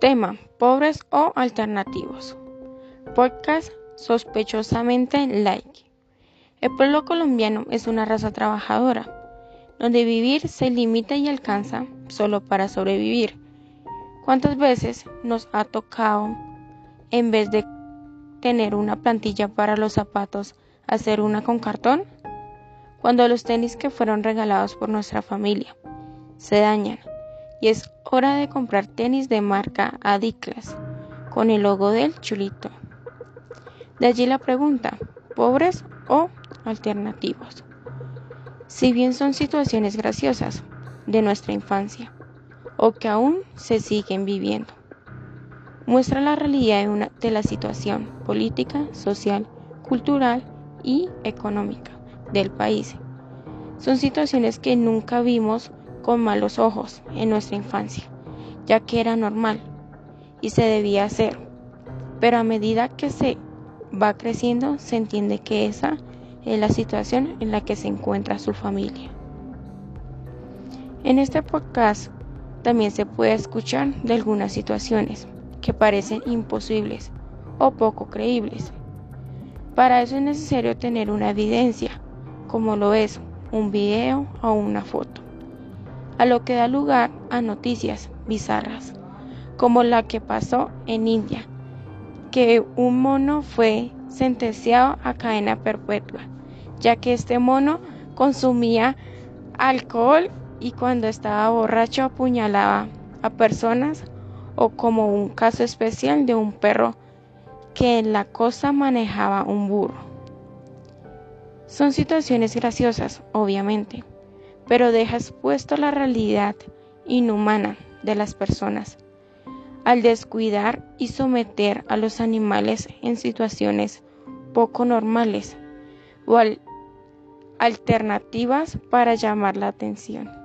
Tema: Pobres o alternativos. Podcast sospechosamente like. El pueblo colombiano es una raza trabajadora, donde vivir se limita y alcanza solo para sobrevivir. ¿Cuántas veces nos ha tocado, en vez de tener una plantilla para los zapatos, hacer una con cartón? Cuando los tenis que fueron regalados por nuestra familia se dañan y es hora de comprar tenis de marca Adiclas con el logo del chulito. De allí la pregunta, ¿pobres o alternativos? Si bien son situaciones graciosas de nuestra infancia o que aún se siguen viviendo, muestra la realidad de, una, de la situación política, social, cultural y económica del país. Son situaciones que nunca vimos con malos ojos en nuestra infancia, ya que era normal y se debía hacer. Pero a medida que se va creciendo, se entiende que esa es la situación en la que se encuentra su familia. En este podcast también se puede escuchar de algunas situaciones que parecen imposibles o poco creíbles. Para eso es necesario tener una evidencia, como lo es un video o una foto a lo que da lugar a noticias bizarras, como la que pasó en India, que un mono fue sentenciado a cadena perpetua, ya que este mono consumía alcohol y cuando estaba borracho apuñalaba a personas o como un caso especial de un perro que en la costa manejaba un burro. Son situaciones graciosas, obviamente, pero deja expuesto la realidad inhumana de las personas al descuidar y someter a los animales en situaciones poco normales o alternativas para llamar la atención.